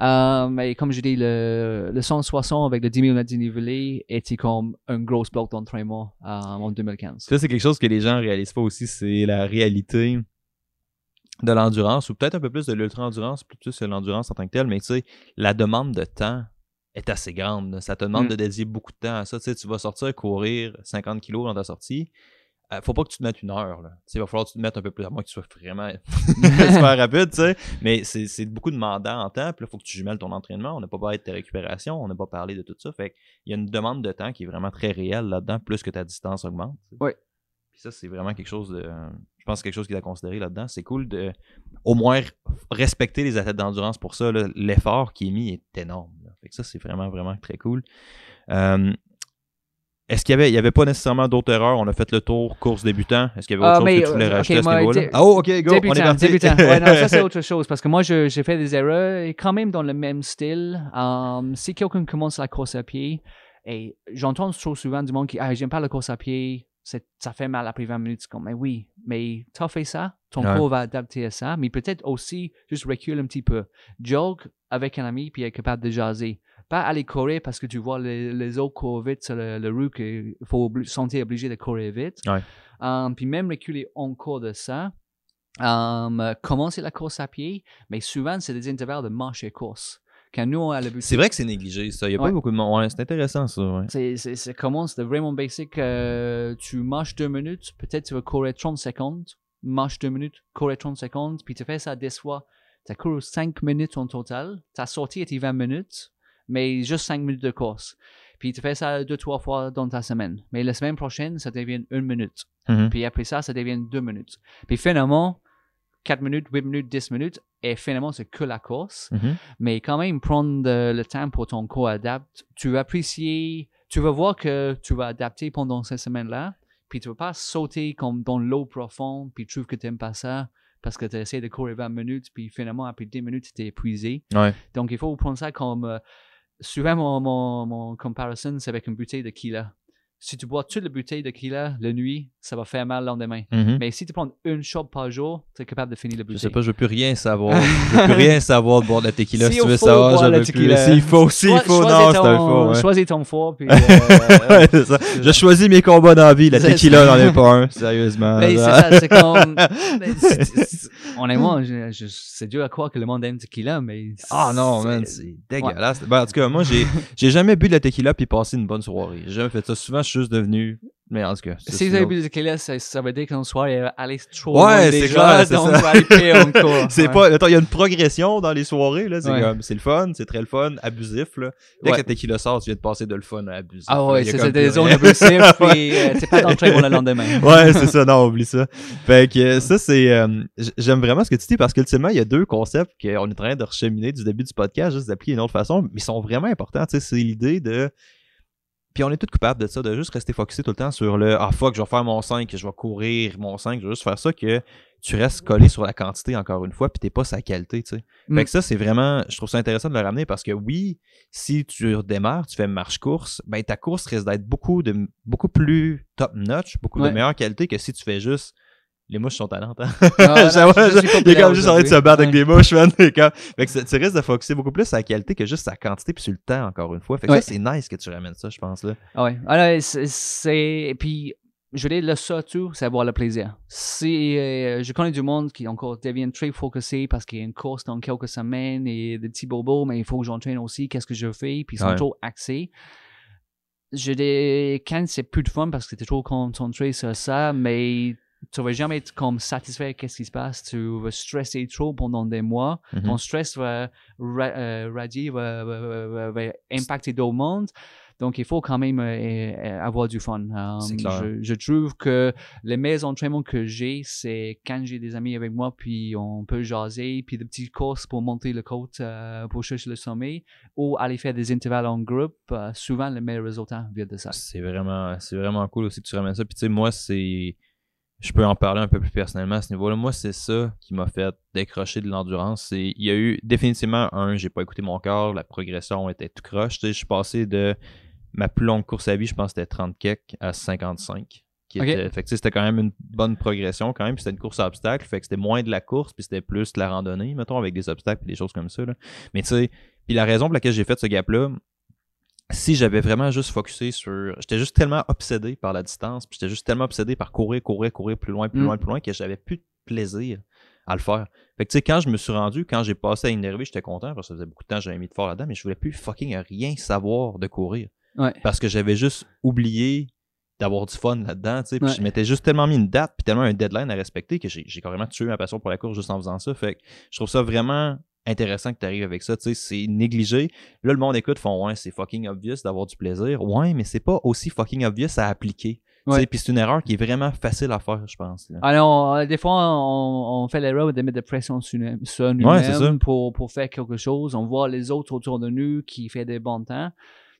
Euh, mais comme je dis, le, le 160 avec le 10 000 mètres dénivelé était comme un gros bloc d'entraînement euh, en 2015. Ça, c'est quelque chose que les gens réalisent pas aussi, c'est la réalité de l'endurance, ou peut-être un peu plus de l'ultra-endurance, plus de l'endurance en tant que telle, mais tu sais, la demande de temps est assez grande. là. Ça te demande Mm. de dédier beaucoup de temps à ça. Tu sais, tu vas sortir courir 50 kilos dans ta sortie. euh, faut pas que tu te mettes une heure. Là. Tu sais, il va falloir que tu te mettes un peu plus, à moins que tu sois vraiment super rapide, tu sais. Mais c'est beaucoup demandant en temps. Puis là, il faut que tu jumelles ton entraînement. On n'a pas parlé de tes récupérations. On n'a pas parlé de tout ça. Fait qu'il y a une demande de temps qui est vraiment très réelle là-dedans, plus que ta distance augmente. tu sais. Ouais. Puis ça, c'est vraiment quelque chose de. Pense que quelque chose qui est à considérer là-dedans. C'est cool de au moins respecter les athlètes d'endurance pour ça. L'effort qui est mis est énorme. là. Fait que ça, c'est vraiment, vraiment très cool. Euh, est-ce qu'il y avait, il y avait pas nécessairement d'autres erreurs? On a fait le tour course débutant. Est-ce qu'il y avait Ah, autre chose mais, que tu voulais euh, rajouter ok, à ce moi, niveau-là? dé- Ah, oh, ok, go, on est parti. débutant. Ouais, non, ça c'est autre chose parce que moi j'ai fait des erreurs et quand même dans le même style. Um, si quelqu'un commence la course à pied et j'entends trop souvent du monde qui ah j'aime pas la course à pied, ça fait mal après 20 minutes. Comme mais oui, mais t'as fait ça, ton Ouais. corps va adapter à ça, mais peut-être aussi juste recule un petit peu, jog avec un ami puis être capable de jaser. Pas aller courir parce que tu vois les, les autres courent vite sur le, le rue qu'il faut obli- sentir obligé de courir vite. Ouais. Um, puis même reculer encore de ça. Um, commencer la course à pied, mais souvent c'est des intervalles de marche et course. Quand nous on a le but, C'est vrai que c'est négligé, ça. Il n'y a Ouais. pas beaucoup de monde. Ouais, c'est intéressant, ça. Ouais. c'est, c'est, commence de vraiment basic. euh, tu marches deux minutes, peut-être tu vas courir 30 secondes, marche deux minutes, courir 30 secondes, puis tu fais ça des fois. Tu as couru 5 minutes en total, ta sortie était 20 minutes, mais juste 5 minutes de course. Puis tu fais ça deux, trois fois dans ta semaine. Mais la semaine prochaine, ça devient une minute. Mhm. Puis après ça, ça devient deux minutes. Puis finalement, 4 minutes, 8 minutes, 10 minutes, et finalement, c'est que la course. Mhm. Mais quand même, prendre le temps pour ton corps adapte. Tu vas apprécier, tu vas voir que tu vas adapter pendant ces semaines-là. Puis tu vas pas sauter comme dans l'eau profonde, puis tu trouves que tu n'aimes pas ça parce que tu essaies de courir 20 minutes, puis finalement, après 10 minutes, tu es épuisé. Ouais. Donc, il faut prendre ça comme. euh, souvent, mon, mon, mon comparison, c'est avec une bouteille de tequila. Si tu bois toute la bouteille de tequila la nuit, ça va faire mal le lendemain. Mhm. Mais si tu prends une shot par jour, tu es capable de finir la Je bouteille. sais pas, je veux plus rien savoir. je veux plus rien savoir de boire de la tequila. Si Si, tu veux savoir, je veux plus. tequila. S'il faut, s'il Choi- faut, non, c'est un faux. ouais. Choisis ton. Puis, euh, Ouais, c'est ça. Je choisis mes combats dans la vie. La C'est tequila, j'en ai pas un. Sérieusement. mais c'est là. ça, c'est comme. c'est- c'est- honnêtement, je- c'est dur à croire que le monde aime tequila, mais. Ah non, c'est- man, c'est dégueulasse. Ben, en tout cas, moi, j'ai jamais bu de la tequila puis passé une bonne soirée. J'ai jamais fait ça. Souvent, suis juste devenu. Mais en tout cas. Si c'est vous avez bu du tequila, ça, ça veut dire qu'en soirée, elle allait trop Ouais, loin c'est déjà, clair, c'est donc ça. encore. C'est Ouais. pas. Attends, il y a une progression dans les soirées, là. C'est Ouais. comme. C'est le fun, c'est très le fun, abusif, là. Dès que la tequila sort, tu viens de passer de le fun à abusif. Ah ouais, c'est c'est des zones abusives, puis euh, t'es pas d'entrée pour le lendemain. ouais, c'est ça, non, oublie ça. Fait que euh, ça, c'est. euh, J'aime vraiment ce que tu dis parce qu'ultimement, il y a deux concepts qu'on est en train de recheminer du début du podcast, juste d'appliquer d'une autre façon, mais ils sont vraiment importants. Tu sais, c'est l'idée de. Puis on est tous coupables de ça, de juste rester focusé tout le temps sur le Ah fuck, je vais faire mon 5, je vais courir mon 5, je vais juste faire ça, que tu restes collé sur la quantité encore une fois, puis t'es pas sa qualité, tu sais. Mm. Fait que ça, c'est vraiment. Je trouve ça intéressant de le ramener parce que oui, si tu redémarres, tu fais marche-course, ben ta course risque d'être beaucoup de beaucoup plus top-notch, beaucoup Ouais. de meilleure qualité que si tu fais juste les mouches sont talentes, hein? Ah, il est comme juste en train de se battre avec des mouches, man. T'es comme- Fait que tu risques de focuser beaucoup plus sur la qualité que juste sa quantité puis sur le temps, encore une fois. Fait que Ouais. ça, c'est nice que tu ramènes ça, je pense, là. Ah ouais. Alors, c'est- c'est. Puis, je veux dire, le ça, tout, c'est avoir le plaisir. Si euh, je connais du monde qui encore devient très focusé parce qu'il y a une course dans quelques semaines et des petits bobos, mais il faut que j'entraîne aussi, qu'est-ce que je fais, puis ils sont Ouais. trop axés. Je dis, quand c'est plus de fun parce que tu es trop concentré sur ça, mais tu vas jamais être comme satisfait qu'est-ce qui se passe. Tu vas stresser trop pendant des mois. Mhm. Ton stress va ra- euh, radier, va, va- va- va- impacter d'autres mondes. Donc, il faut quand même euh, euh, avoir du fun. Clair. Je, je trouve que les meilleurs entraînements que j'ai, c'est quand j'ai des amis avec moi, puis on peut jaser, puis des petites courses pour monter le côte, euh, pour chercher le sommet, ou aller faire des intervalles en groupe. Euh, souvent, les meilleurs résultats viennent de ça. C'est vraiment, c'est vraiment cool aussi que tu ramènes ça. Puis tu sais, moi, c'est. Je peux en parler un peu plus personnellement à ce niveau-là. Moi, c'est ça qui m'a fait décrocher de l'endurance. Il y a eu définitivement un, j'ai pas écouté mon corps, la progression était tout croche. Je suis passé de ma plus longue course à vie, je pense que c'était 30 kek à 55. Qui était, fait que c'était quand même une bonne progression quand même. Puis c'était une course à obstacles. Fait que c'était moins de la course, puis c'était plus de la randonnée, mettons, avec des obstacles et des choses comme ça. là. Mais tu sais, puis la raison pour laquelle j'ai fait ce gap-là, si j'avais vraiment juste focusé sur. J'étais juste tellement obsédé par la distance, puis j'étais juste tellement obsédé par courir, courir, courir plus loin, plus Mm. loin, plus loin, que j'avais plus de plaisir à le faire. Fait que tu sais, quand je me suis rendu, quand j'ai passé à énerver, j'étais content parce que ça faisait beaucoup de temps que j'avais mis de fort là-dedans, mais je voulais plus fucking rien savoir de courir. Ouais. Parce que j'avais juste oublié d'avoir du fun là-dedans, tu sais. Puis Ouais. je m'étais juste tellement mis une date, puis tellement un deadline à respecter que j'ai j'ai carrément tué ma passion pour la course juste en faisant ça. Fait que je trouve ça vraiment intéressant que tu arrives avec ça, tu sais, c'est négligé. Là, le monde écoute, font ouais, c'est fucking obvious d'avoir du plaisir. Ouais, mais c'est pas aussi fucking obvious à appliquer. Ouais. Puis c'est une erreur qui est vraiment facile à faire, je pense. là. Alors, euh, des fois, on, on fait l'erreur de mettre de pression sur, nous- sur Ouais, nous-mêmes pour, pour faire quelque chose. On voit les autres autour de nous qui font des bons temps.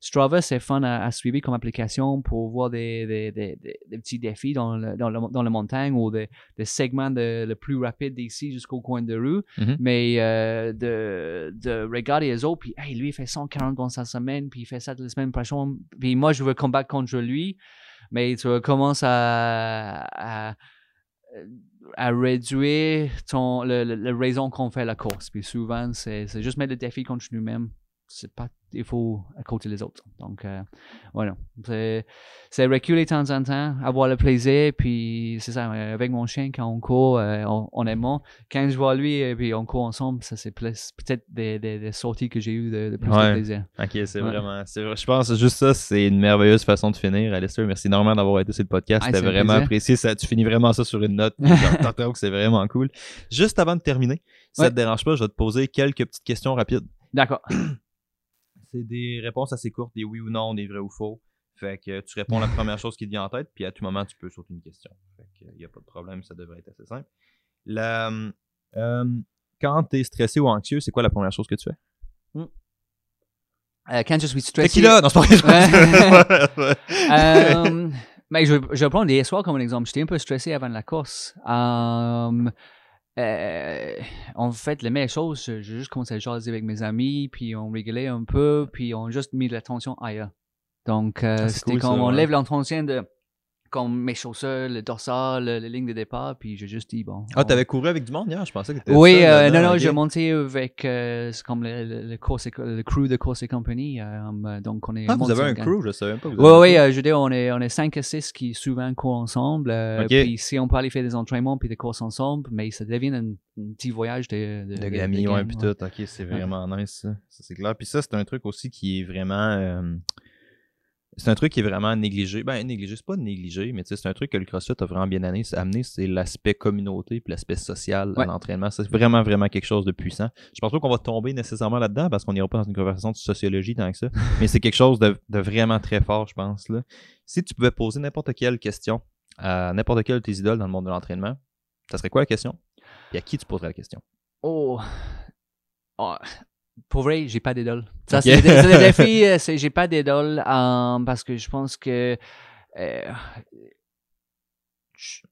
Strava, c'est fun à, à suivre comme application pour voir des, des, des, des- petits défis dans, le, dans, le, dans la montagne ou des, des segments de, le plus rapide d'ici jusqu'au coin de rue. Mhm. Mais euh, de, de regarder les autres, puis hey, lui, il fait 140 dans sa semaine, puis il fait ça la semaine prochaine, puis moi, je veux combattre contre lui. Mais tu commences à, à, à réduire ton, le, le- la raison qu'on fait la course. Puis souvent, c'est juste mettre le défi contre nous-mêmes. C'est pas, il faut à côté les autres. Donc, euh, voilà. C'est c'est reculer de temps en temps, avoir le plaisir. Puis c'est ça, euh, avec mon chien, quand on court, euh, on, on aime. Quand je vois lui et puis on court ensemble, ça c'est plus- peut-être des, des, des sorties que j'ai eues de, de plus Ouais. de plaisir. Ok, c'est Ouais. vraiment. c'est Je pense que juste ça, c'est une merveilleuse façon de finir. Alistair, merci énormément d'avoir été sur le podcast. Ah, C'était vraiment apprécié. Ça, tu finis vraiment ça sur une note. Que c'est vraiment cool. Juste avant de terminer, si Ouais. ça te dérange pas, je vais te poser quelques petites questions rapides. D'accord. C'est des réponses assez courtes, des oui ou non, des vrais ou faux. Fait que tu réponds la première chose qui te vient en tête, puis à tout moment, tu peux sauter une question. Fait que y a pas de problème, ça devrait être assez simple. La, euh, quand tu es stressé ou anxieux, c'est quoi la première chose que tu fais? Euh, quand je suis stressé. Tequila! Non, c'est pas. Euh, mais je, je vais prendre hier soir comme un exemple. J'étais un peu stressé avant la course. Euh, euh, en fait, les meilleures choses, j'ai juste commencé à jaser avec mes amis, puis on rigolait un peu, puis on a juste mis l'attention ailleurs. Donc, euh, Ah, c'était cool, comme ça, on ouais. lève l'attention de comme mes chaussures, le dorsal, le- les lignes de départ, puis j'ai juste dit, bon. Ah, on- t'avais couru avec du monde hier? Je pensais que t'étais oui, seul euh, non, non, j'ai monté avec euh, comme le, le, le, course et- le crew de course et compagnie. euh, donc, on est. Ah, vous avez un crew, je savais pas. vous Oui, oui, euh, je veux dire, on est, on est 5 à 6 qui souvent courent ensemble. euh, Ok. Puis si on peut aller faire des entraînements puis des courses ensemble, mais ça devient un, un petit voyage de, de, De ouais, puis tout. Ok, c'est vraiment nice, ça. Ça, c'est clair. Puis ça, c'est un truc aussi qui est vraiment. C'est un truc qui est vraiment négligé. Ben, négligé, c'est pas négligé, mais c'est un truc que le CrossFit a vraiment bien amené, c'est l'aspect communauté puis l'aspect social à l'entraînement. C'est vraiment, vraiment quelque chose de puissant. Je pense pas qu'on va tomber nécessairement là-dedans parce qu'on n'ira pas dans une conversation de sociologie tant que ça, mais c'est quelque chose de, de vraiment très fort, je pense. Là. Si tu pouvais poser n'importe quelle question à n'importe quelle de tes idoles dans le monde de l'entraînement, ça serait quoi la question? Et à qui tu poserais la question? Oh. Pour vrai, j'ai pas d'idole. Ça, Ok. c'est le, le défi, euh, c'est j'ai pas d'idole euh, parce que je pense que. euh, je-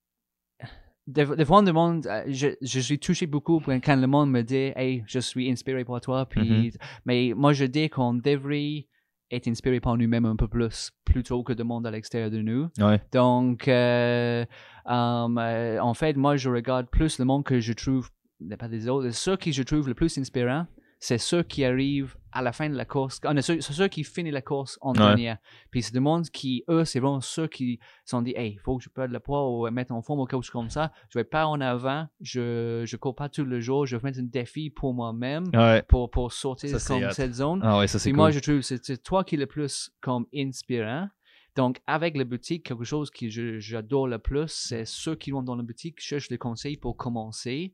des, des fois, le monde, euh, je, je suis touché beaucoup quand le monde me dit Hey, je suis inspiré par toi. Puis, Mhm. Mais moi, je dis qu'on devrait être inspiré par nous-mêmes un peu plus plutôt que de monde à l'extérieur de nous. Ouais. Donc, um, euh, en fait, moi, je regarde plus le monde que je trouve, pas des autres, ceux qui je trouve le plus inspirant, c'est ceux qui arrivent à la fin de la course. Ah, c'est ceux, qui finissent la course en dernière. Puis c'est des monde qui, eux, c'est vraiment ceux qui se sont dit, hey, il faut que je perde le poids ou mettre en forme ou quelque chose comme ça. Je vais pas en avant. Je, je cours pas tout le jour. Je vais mettre un défi pour moi-même Ouais. pour, pour sortir hot. cette zone. Ah ouais, ça Puis cool. moi, je trouve que c'est toi qui es le plus comme inspirant. Donc, avec la boutique, quelque chose que j'adore le plus, c'est ceux qui vont dans la boutique cherchent des conseils pour commencer.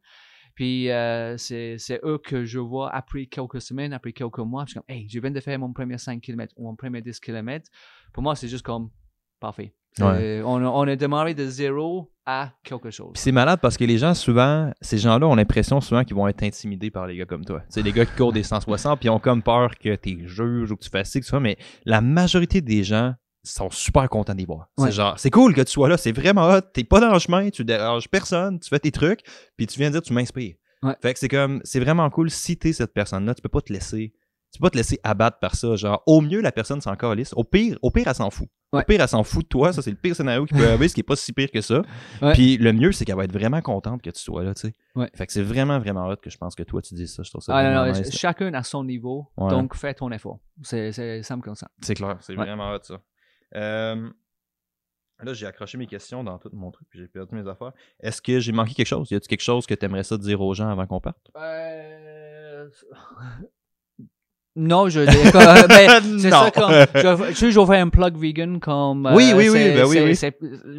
Puis, euh, c'est c'est eux que je vois après quelques semaines, après quelques mois. Je suis comme, hey, je viens de faire mon premier 5 km ou mon premier 10 km. Pour moi, c'est juste comme, parfait. Ouais. On, a- on a démarré de zéro à quelque chose. Puis c'est malade parce que les gens, souvent, ces gens-là ont l'impression souvent qu'ils vont être intimidés par les gars comme toi. C'est les gars qui courent des 160 puis ils ont comme peur que tu juges ou que tu fasses ci, que mais la majorité des gens sont super contents d'y voir. Ouais. C'est genre, c'est cool que tu sois là, c'est vraiment hot, t'es pas dans le chemin, tu déranges personne, tu fais tes trucs, puis tu viens dire tu m'inspires. Ouais. Fait que c'est comme, c'est vraiment cool si t'es cette personne-là, tu peux pas te laisser, tu peux pas te laisser abattre par ça. Genre, au mieux, la personne s'en calisse. Au pire, au pire, elle s'en fout. Au pire, elle s'en fout de toi. Ça, c'est le pire scénario qui peut arriver, ce qui est pas si pire que ça. Puis le mieux, c'est qu'elle va être vraiment contente que tu sois là, tu sais. Fait que c'est vraiment, vraiment hot que je pense que toi, tu dis ça. Je trouve ça Ah, non, nice, chacun à son niveau, donc fais ton effort. C'est c'est simple comme ça. C'est clair, c'est vraiment hot, ça. Euh, Là, j'ai accroché mes questions dans tout mon truc, puis j'ai perdu mes affaires. Est-ce que j'ai manqué quelque chose? Y a-t-il quelque chose que tu aimerais ça dire aux gens avant qu'on parte? Euh, Non, je dis que- ben, c'est ça comme je, je, je vais faire un plug vegan comme Oui, euh, oui, oui, ben oui, oui.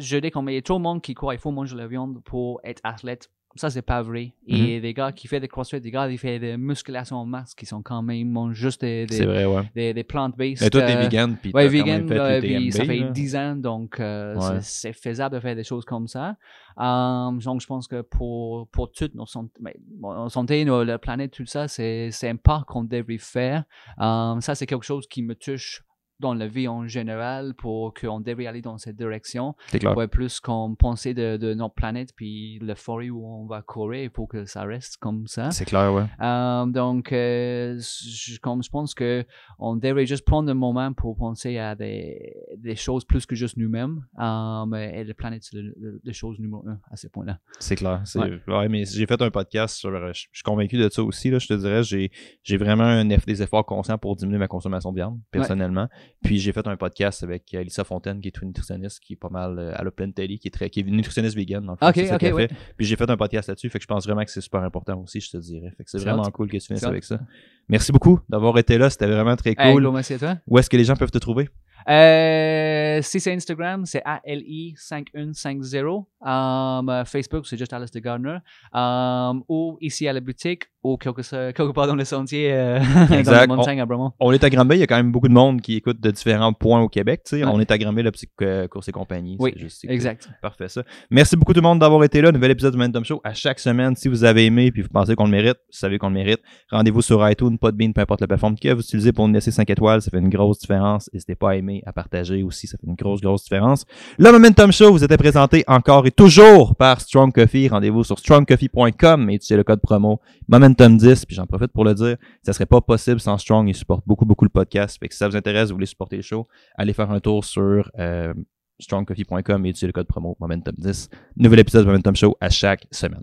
je dis comme il y a tout le monde qui croit il faut manger la viande pour être athlète ça c'est pas vrai et des gars qui font des crossfit des gars qui font des musculations en masse qui sont quand même mangent juste des des, vrai, ouais. des, des plant-based Mais toi, t'es euh, vegan, puis Ouais, vegan, fait puis ça fait là. 10 ans, donc euh, Ouais. c'est- faisable de faire des choses comme ça. Euh, donc, je pense que pour, pour toute nos santé, nos- la planète, tout ça, c'est c'est un pas qu'on devrait faire. Euh, ça, c'est quelque chose qui me touche dans la vie en général pour qu'on devrait aller dans cette direction C'est clair. pour être plus comme penser de, de notre planète puis le forêt où on va courir faut que ça reste comme ça C'est clair, ouais. euh, donc, euh, je, comme je pense que on devrait juste prendre un moment pour penser à des, des choses plus que juste nous-mêmes. Euh, et la planète, c'est les choses numéro un à ce point-là. C'est clair. c'est- Ouais. Ouais. mais j'ai fait un podcast sur. Je je suis convaincu de ça aussi. Là, je te dirais, j'ai j'ai vraiment un des efforts conscients pour diminuer ma consommation de viande, personnellement. Puis j'ai fait un podcast avec Alissa Fontaine, qui est une nutritionniste qui est pas mal euh, à la pleine télé, qui est très qui est une nutritionniste vegan. Dans le fond, Ok, c'est ça ok, qu'elle ouais. fait. Puis j'ai fait un podcast là-dessus. Fait que je pense vraiment que c'est super important aussi, je te dirais. Fait que c'est vraiment cool que tu finisses avec ça. Merci beaucoup d'avoir été là. C'était vraiment très Hey, cool. gros merci à toi. Où est-ce que les gens peuvent te trouver? Euh, si c'est Instagram, c'est ALI5150. Um, euh, Facebook, c'est juste Alice de Gardner. Um, ou ici à la boutique, ou quelque, quelque part dans le sentier, euh, dans la montagne à Bromont. On est à Granby, il y a quand même beaucoup de monde qui écoute de différents points au Québec. Ouais. On est à Granby, la petite euh, course et compagnie. Oui, juste-. Exact. Parfait, ça. Merci beaucoup tout le monde d'avoir été là. Nouvel épisode du Momentum Show à chaque semaine. Si vous avez aimé puis vous pensez qu'on le mérite, vous savez qu'on le mérite. Rendez-vous sur iTunes, Podbean, peu importe la plateforme que vous utilisez pour nous laisser 5 étoiles. Ça fait une grosse différence. N'hésitez pas à aimer, à partager aussi. Ça fait une grosse, grosse différence. Le Momentum Show vous était présenté encore et toujours par Strong Coffee. Rendez-vous sur strongcoffee.com et utilisez le code promo Momentum10. Puis j'en profite pour le dire, ça serait pas possible sans Strong. Ils supportent beaucoup, beaucoup le podcast. Fait que si ça vous intéresse, vous voulez supporter le show, allez faire un tour sur euh, strongcoffee.com et utilisez le code promo Momentum10. Nouvel épisode de Momentum Show à chaque semaine.